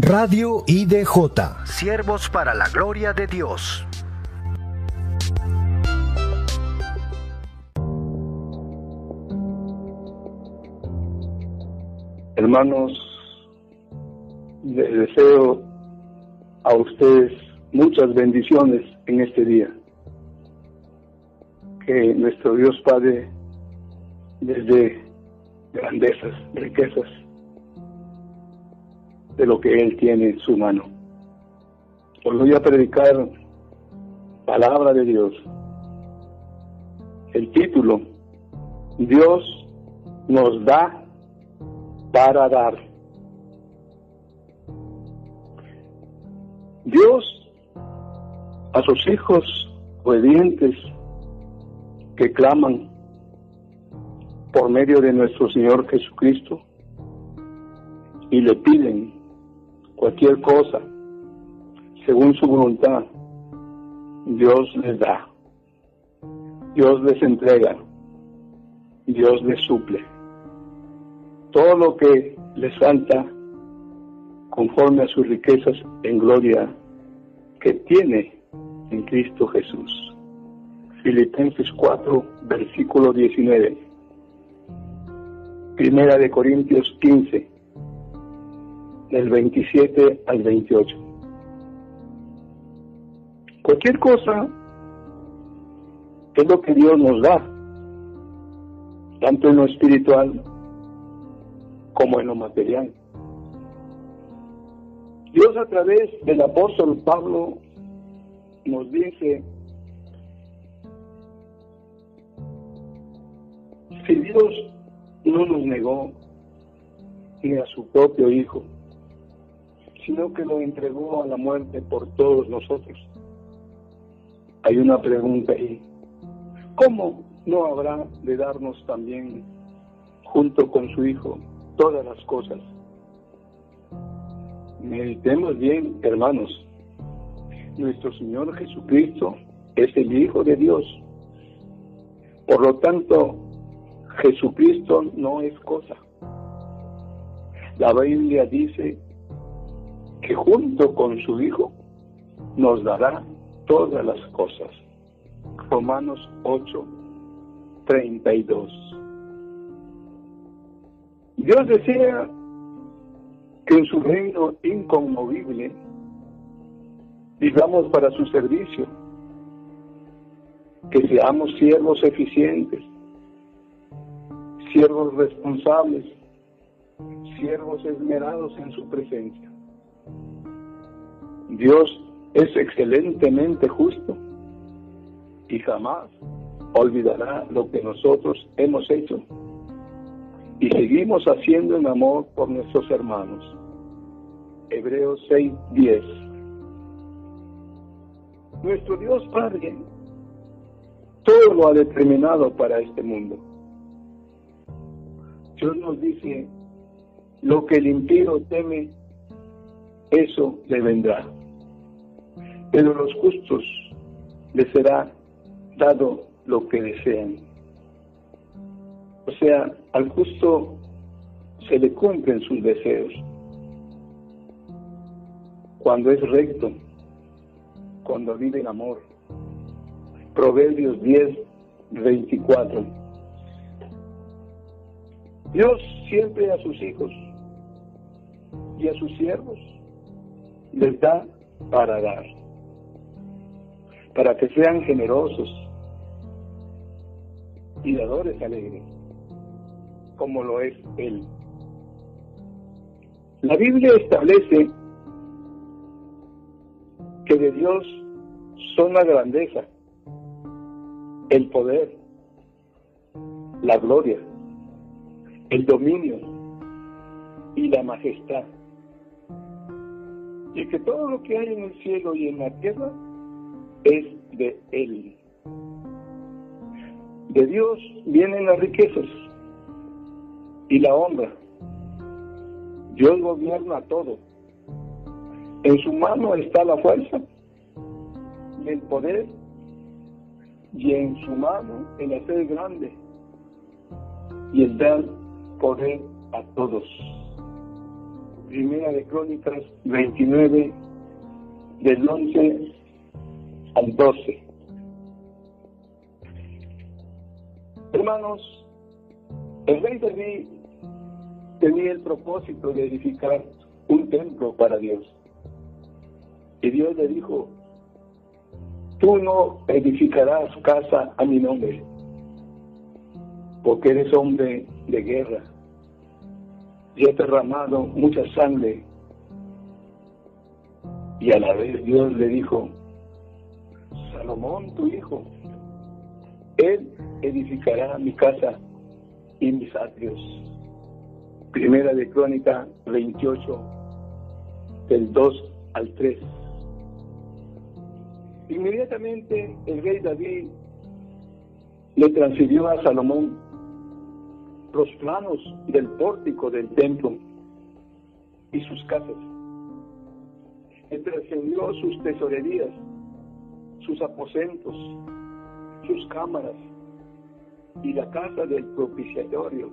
Radio IDJ. Siervos para la gloria de Dios. Hermanos, les deseo a ustedes muchas bendiciones en este día. Que nuestro Dios Padre les dé grandezas, riquezas de lo que Él tiene en su mano. Os voy a predicar palabra de Dios. El título, Dios nos da para dar. Dios a sus hijos obedientes que claman por medio de nuestro Señor Jesucristo y le piden cualquier cosa según su voluntad, Dios les da, Dios les entrega, Dios les suple. Todo lo que les falta conforme a sus riquezas en gloria que tiene en Cristo Jesús. Filipenses 4, versículo 19. Primera de Corintios 15, del 27 al 28. Cualquier cosa es lo que Dios nos da, tanto en lo espiritual como en lo material. Dios a través del apóstol Pablo nos dice, si Dios no nos negó ni a su propio Hijo, sino que lo entregó a la muerte por todos nosotros. Hay una pregunta ahí. ¿Cómo no habrá de darnos también, junto con su Hijo, todas las cosas? Meditemos bien, hermanos. Nuestro Señor Jesucristo es el Hijo de Dios. Por lo tanto, Jesucristo no es cosa. La Biblia dice que junto con su Hijo nos dará todas las cosas. Romanos 8, 32. Dios desea que en su reino inconmovible vivamos para su servicio, que seamos siervos eficientes, siervos responsables, siervos esmerados en su presencia. Dios es excelentemente justo y jamás olvidará lo que nosotros hemos hecho y seguimos haciendo en amor por nuestros hermanos. Hebreos 6:10 Nuestro Dios Padre todo lo ha determinado para este mundo. Dios nos dice, lo que el impío teme, eso le vendrá pero los justos les será dado lo que desean. O sea, al justo se le cumplen sus deseos. Cuando es recto, cuando vive en amor. Proverbios 10, 24. Dios siempre a sus hijos y a sus siervos les da para dar para que sean generosos y dadores alegres, como lo es Él. La Biblia establece que de Dios son la grandeza, el poder, la gloria, el dominio y la majestad. Y que todo lo que hay en el cielo y en la tierra es de Él. De Dios vienen las riquezas y la honra. Dios gobierna todo. En su mano está la fuerza el poder y en su mano el hacer grande y el dar poder a todos. Primera de Crónicas 29, del 11 al 12. Hermanos, el rey David tenía el propósito de edificar un templo para Dios. Y Dios le dijo, tú no edificarás casa a mi nombre, porque eres hombre de guerra y he derramado mucha sangre. Y a la vez Dios le dijo, Salomón, tu hijo, él edificará mi casa y mis atrios. Primera de Crónica 28, del 2 al 3. Inmediatamente el rey David le transfirió a Salomón los planos del pórtico del templo y sus casas. Transfirió sus tesorerías, sus aposentos, sus cámaras y la casa del propiciatorio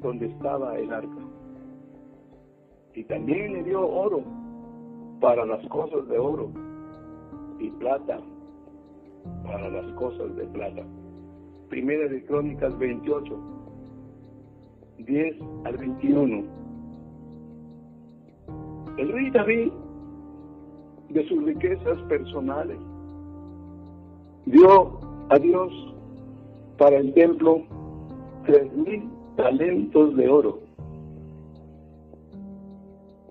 donde estaba el arca. Y también le dio oro para las cosas de oro y plata para las cosas de plata. Primera de Crónicas 28, 10 al 21. El rey David, de sus riquezas personales, dio a Dios para el templo tres mil talentos de oro.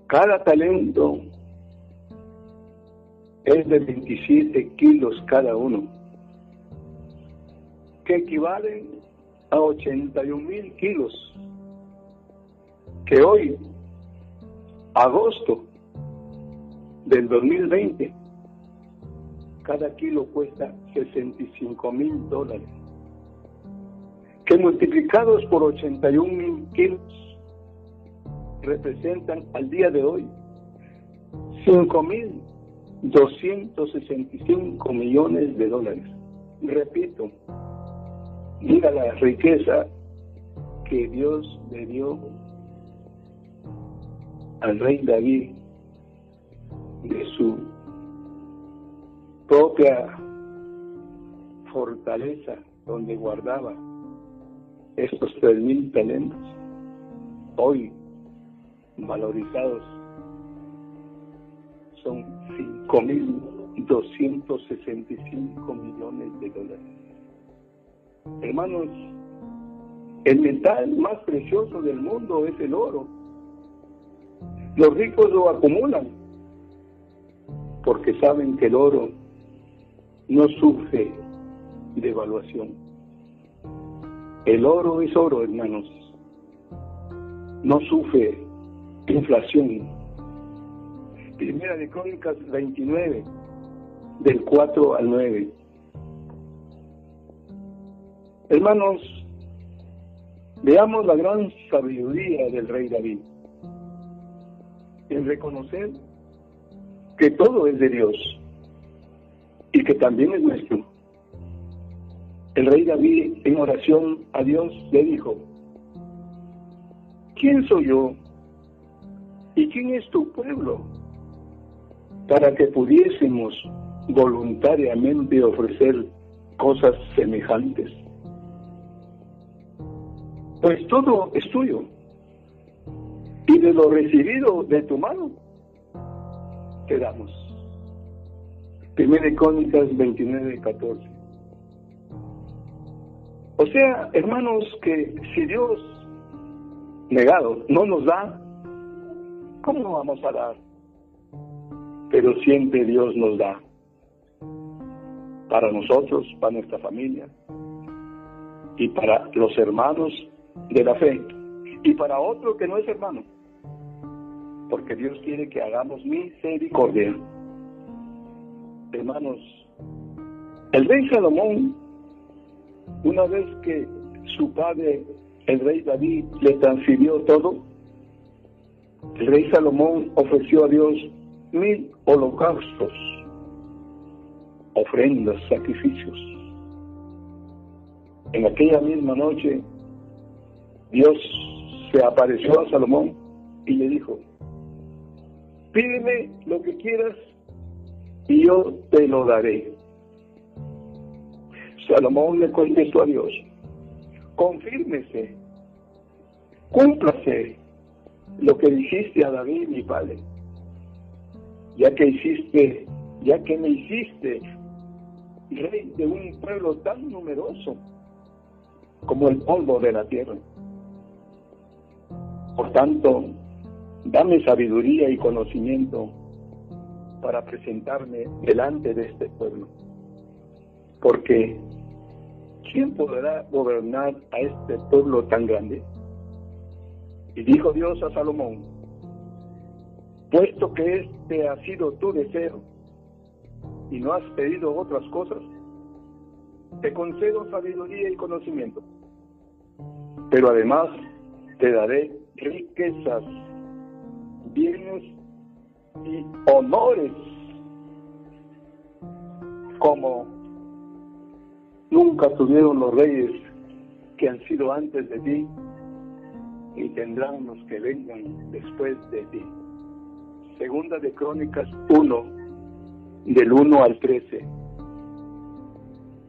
Cada talento es de 27 kilos cada uno, que equivalen a 81 mil kilos, que hoy, agosto del 2020, cada kilo cuesta 65 mil dólares, que multiplicados por 81 mil kilos representan al día de hoy 5 mil 265 millones de dólares. Repito, mira la riqueza que Dios le dio al rey David de su propia fortaleza donde guardaba estos tres mil talentos, hoy valorizados son 5.265 millones de dólares. Hermanos, el metal más precioso del mundo es el oro. Los ricos lo acumulan porque saben que el oro no sufre devaluación. El oro es oro, hermanos. No sufre inflación Primera de Crónicas 29, del 4 al 9. Hermanos, veamos la gran sabiduría del rey David en reconocer que todo es de Dios y que también es nuestro. El rey David en oración a Dios le dijo, ¿quién soy yo? ¿Y quién es tu pueblo? para que pudiésemos voluntariamente ofrecer cosas semejantes. Pues todo es tuyo. Y de lo recibido de tu mano, te damos. Primera Crónicas 29, 14. O sea, hermanos, que si Dios negado no nos da, ¿cómo vamos a dar? pero siempre Dios nos da para nosotros, para nuestra familia y para los hermanos de la fe y para otro que no es hermano, porque Dios quiere que hagamos misericordia. Hermanos, el rey Salomón, una vez que su padre, el rey David, le transfirió todo, el rey Salomón ofreció a Dios mil holocaustos, ofrendas, sacrificios. En aquella misma noche, Dios se apareció a Salomón y le dijo, pídeme lo que quieras y yo te lo daré. Salomón le contestó a Dios, confírmese, cúmplase lo que dijiste a David, mi padre, ya que hiciste, ya que me hiciste rey de un pueblo tan numeroso como el polvo de la tierra. Por tanto, dame sabiduría y conocimiento para presentarme delante de este pueblo. Porque, ¿quién podrá gobernar a este pueblo tan grande? Y dijo Dios a Salomón, puesto que este ha sido tu deseo y no has pedido otras cosas, te concedo sabiduría y conocimiento, pero además te daré riquezas, bienes y honores como nunca tuvieron los reyes que han sido antes de ti y tendrán los que vengan después de ti. Segunda de Crónicas 1, del 1 al 13.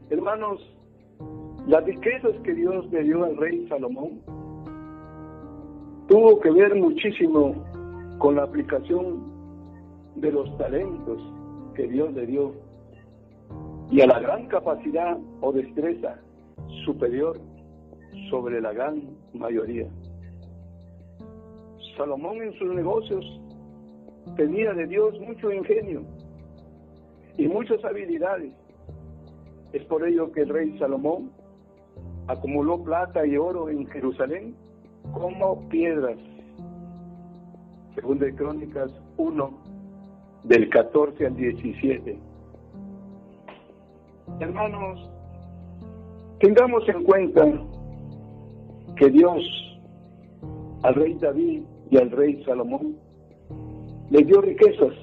Hermanos, las riquezas que Dios le dio al rey Salomón tuvo que ver muchísimo con la aplicación de los talentos que Dios le dio y a la gran capacidad o destreza superior sobre la gran mayoría. Salomón en sus negocios tenía de Dios mucho ingenio y muchas habilidades. Es por ello que el rey Salomón acumuló plata y oro en Jerusalén como piedras. Según de Crónicas 1, del 14 al 17. Hermanos, tengamos en cuenta que Dios al rey David y al rey Salomón le dio riquezas,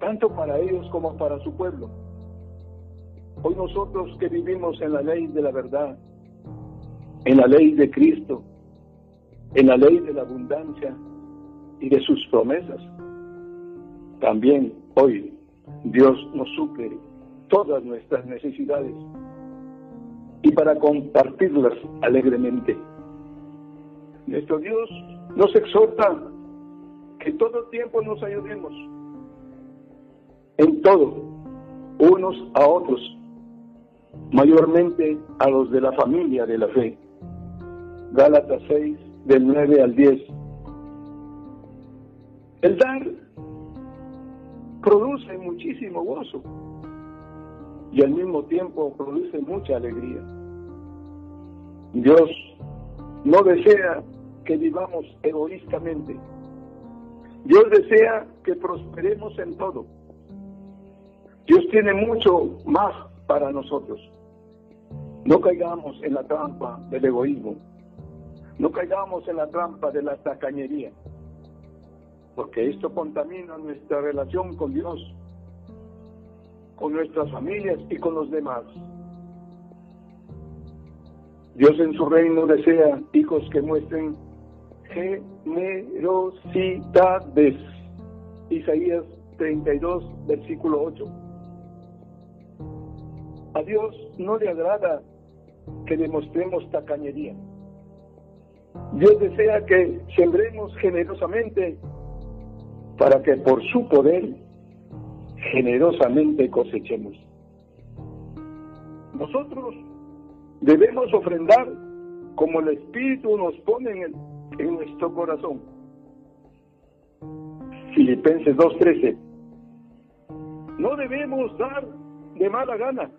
tanto para ellos como para su pueblo. Hoy nosotros que vivimos en la ley de la verdad, en la ley de Cristo, en la ley de la abundancia y de sus promesas. También hoy Dios nos suple todas nuestras necesidades y para compartirlas alegremente. Nuestro Dios nos exhorta que todo tiempo nos ayudemos en todo, unos a otros, mayormente a los de la familia de la fe. Gálatas 6, del 9 al 10. El dar produce muchísimo gozo y al mismo tiempo produce mucha alegría. Dios no desea que vivamos egoístamente. Dios desea que prosperemos en todo. Dios tiene mucho más para nosotros. No caigamos en la trampa del egoísmo. No caigamos en la trampa de la tacañería, porque esto contamina nuestra relación con Dios, con nuestras familias y con los demás. Dios en su reino desea hijos que muestren generosidades. Isaías 32, versículo 8. A Dios no le agrada que demostremos tacañería. Dios desea que sembremos generosamente para que por su poder generosamente cosechemos. Nosotros debemos ofrendar como el Espíritu nos pone en, en nuestro corazón. Filipenses 2.13. No debemos dar de mala gana.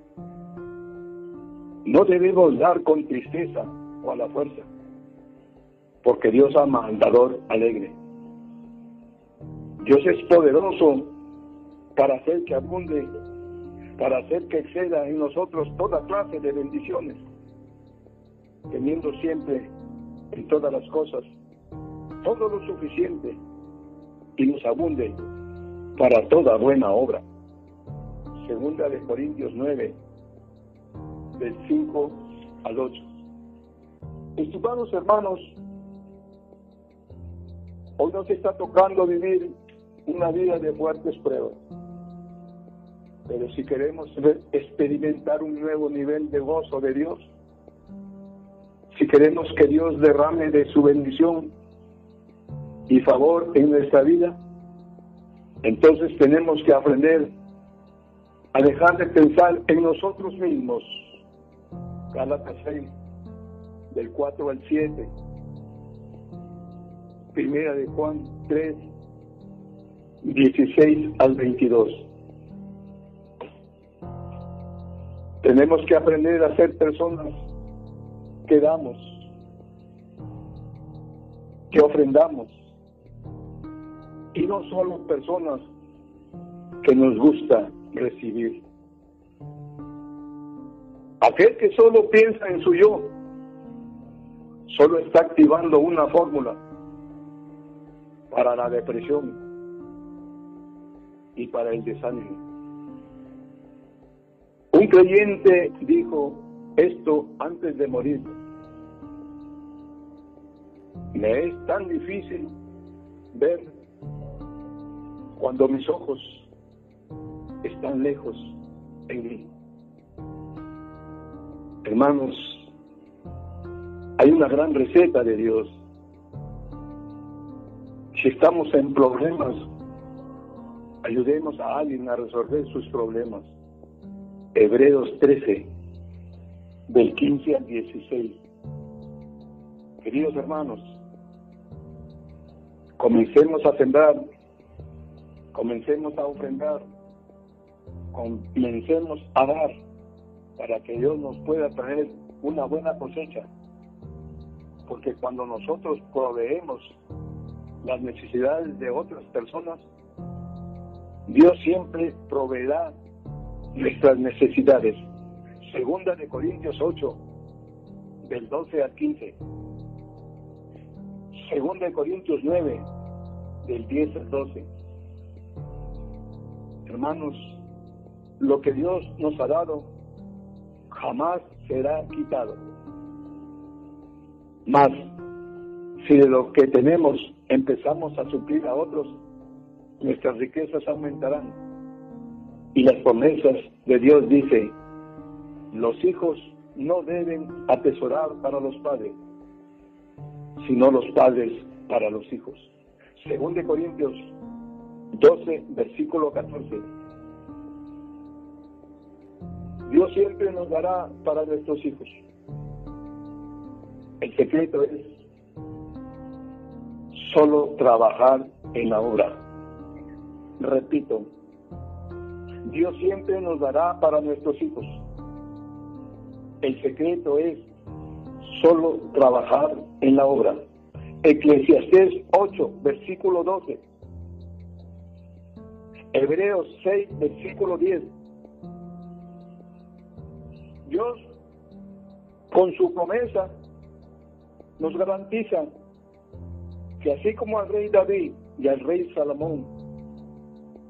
No debemos dar con tristeza o a la fuerza porque Dios ama al dador alegre. Dios es poderoso para hacer que abunde, para hacer que exceda en nosotros toda clase de bendiciones, teniendo siempre en todas las cosas todo lo suficiente y nos abunde para toda buena obra. Segunda de Corintios 9, del 5 al 8. Estimados hermanos, Hoy nos está tocando vivir una vida de fuertes pruebas. Pero si queremos experimentar un nuevo nivel de gozo de Dios, si queremos que Dios derrame de su bendición y favor en nuestra vida, entonces tenemos que aprender a dejar de pensar en nosotros mismos. Gálatas 6, del 4 al 7. Primera de Juan 3, 16 al 22. Tenemos que aprender a ser personas que damos, que ofrendamos, y no solo personas que nos gusta recibir. Aquel que solo piensa en su yo, solo está activando una fórmula para la depresión y para el desánimo. Un creyente dijo esto antes de morir. Me es tan difícil ver cuando mis ojos están lejos en mí. Hermanos, hay una gran receta de Dios. Si estamos en problemas, ayudemos a alguien a resolver sus problemas. Hebreos 13, del 15 al 16. Queridos hermanos, comencemos a sembrar, comencemos a ofrendar, comencemos a dar para que Dios nos pueda traer una buena cosecha. Porque cuando nosotros proveemos las necesidades de otras personas, Dios siempre proveerá nuestras necesidades. Segunda de Corintios 8, del 12 al 15. Segunda de Corintios 9, del 10 al 12. Hermanos, lo que Dios nos ha dado jamás será quitado. Más, si de lo que tenemos empezamos a suplir a otros, nuestras riquezas aumentarán. Y las promesas de Dios dice, los hijos no deben atesorar para los padres, sino los padres para los hijos. Según de Corintios 12, versículo 14. Dios siempre nos dará para nuestros hijos. El secreto es solo trabajar en la obra. Repito, Dios siempre nos dará para nuestros hijos. El secreto es solo trabajar en la obra. Eclesiastés 8, versículo 12. Hebreos 6, versículo 10. Dios, con su promesa, nos garantiza que así como al rey David y al rey Salomón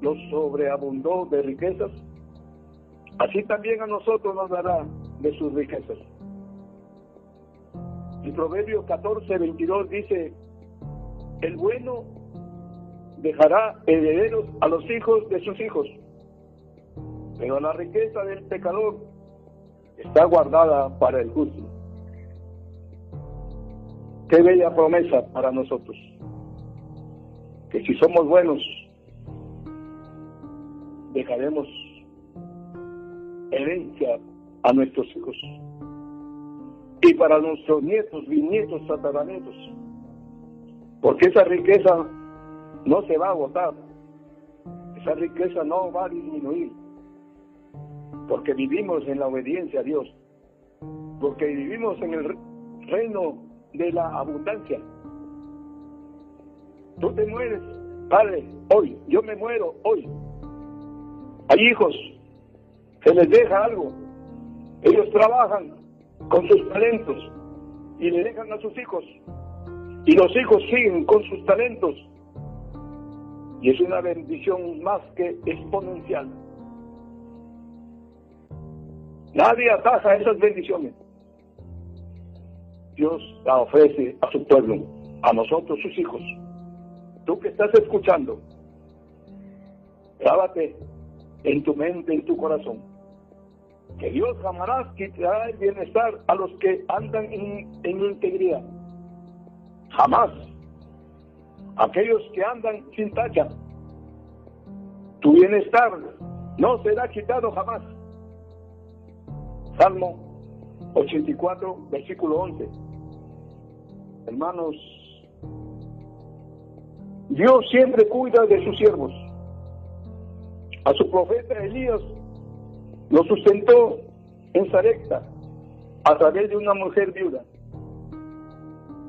los sobreabundó de riquezas, así también a nosotros nos dará de sus riquezas. El Proverbio 14, 22 dice, el bueno dejará herederos a los hijos de sus hijos, pero la riqueza del pecador está guardada para el justo. Qué bella promesa para nosotros. Que si somos buenos, dejaremos herencia a nuestros hijos. Y para nuestros nietos, bisnietos, tataranietos. Porque esa riqueza no se va a agotar. Esa riqueza no va a disminuir porque vivimos en la obediencia a Dios, porque vivimos en el reino de la abundancia. Tú te mueres, Padre, hoy, yo me muero hoy. Hay hijos, se les deja algo, ellos trabajan con sus talentos y le dejan a sus hijos, y los hijos siguen con sus talentos, y es una bendición más que exponencial. Nadie ataja esas bendiciones. Dios la ofrece a su pueblo, a nosotros, sus hijos. tú que estás escuchando, grábate en tu mente, en tu corazón, que Dios jamás quitará el bienestar a los que andan en, en integridad. Jamás. Aquellos que andan sin tacha, tu bienestar no será quitado jamás. Salmo 84, versículo 11. Hermanos, Dios siempre cuida de sus siervos. A su profeta Elías lo sustentó en Sarepta a través de una mujer viuda.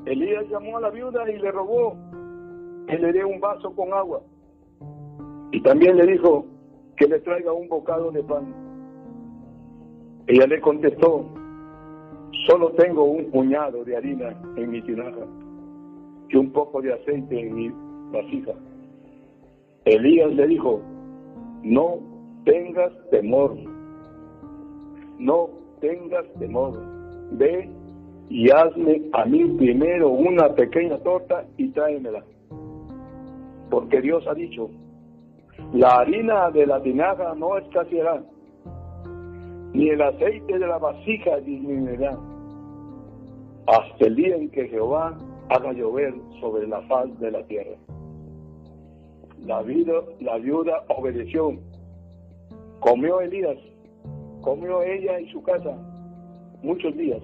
Elías llamó a la viuda y le rogó que le dé un vaso con agua. Y también le dijo que le traiga un bocado de pan. Ella le contestó, solo tengo un puñado de harina en mi tinaja y un poco de aceite en mi vasija. Elías le dijo, no tengas temor, no tengas temor, ve y hazme a mí primero una pequeña torta y tráemela. Porque Dios ha dicho, la harina de la tinaja no escaseará, ni el aceite de la vasija disminuirá, hasta el día en que Jehová haga llover sobre la faz de la tierra. La, vida, la viuda obedeció. Comió Elías, comió ella en su casa muchos días.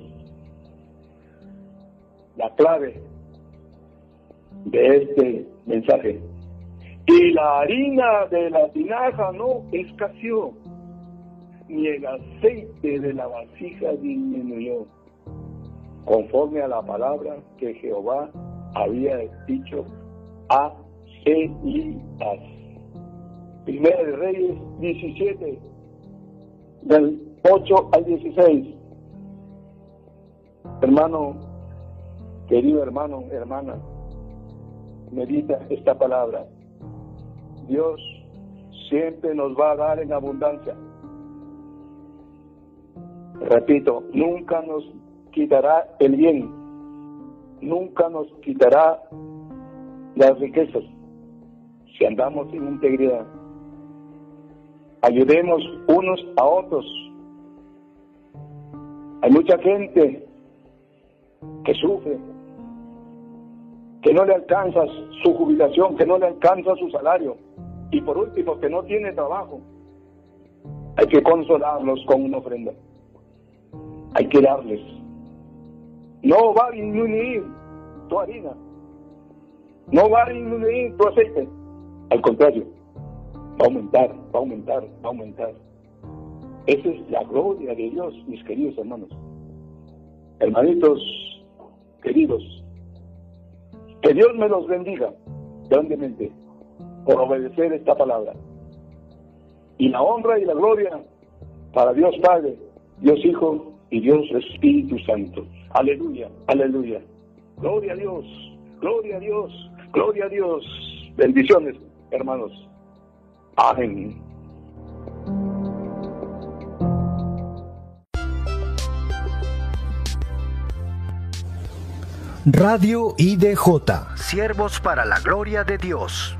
La clave de este mensaje. Y la harina de la tinaja no escaseó, ni el aceite de la vasija disminuyó, conforme a la palabra que Jehová había dicho a Elías. Primera de Reyes 17, del 8 al 16. Hermano, querido hermano, hermana, medita esta palabra. Dios siempre nos va a dar en abundancia. Repito, nunca nos quitará el bien, nunca nos quitará las riquezas si andamos en integridad. Ayudemos unos a otros. Hay mucha gente que sufre, que no le alcanza su jubilación, que no le alcanza su salario y por último que no tiene trabajo. Hay que consolarlos con una ofrenda. Hay que darles. No va a disminuir tu harina. No va a disminuir tu aceite. Al contrario, va a aumentar, va a aumentar, va a aumentar. Esa es la gloria de Dios, mis queridos hermanos. Hermanitos queridos, que Dios me los bendiga grandemente por obedecer esta palabra. Y la honra y la gloria para Dios Padre, Dios Hijo y Dios Espíritu Santo. Aleluya, aleluya. Gloria a Dios, gloria a Dios, gloria a Dios. Bendiciones hermanos. Amén. Radio IDJ, Siervos para la Gloria de Dios.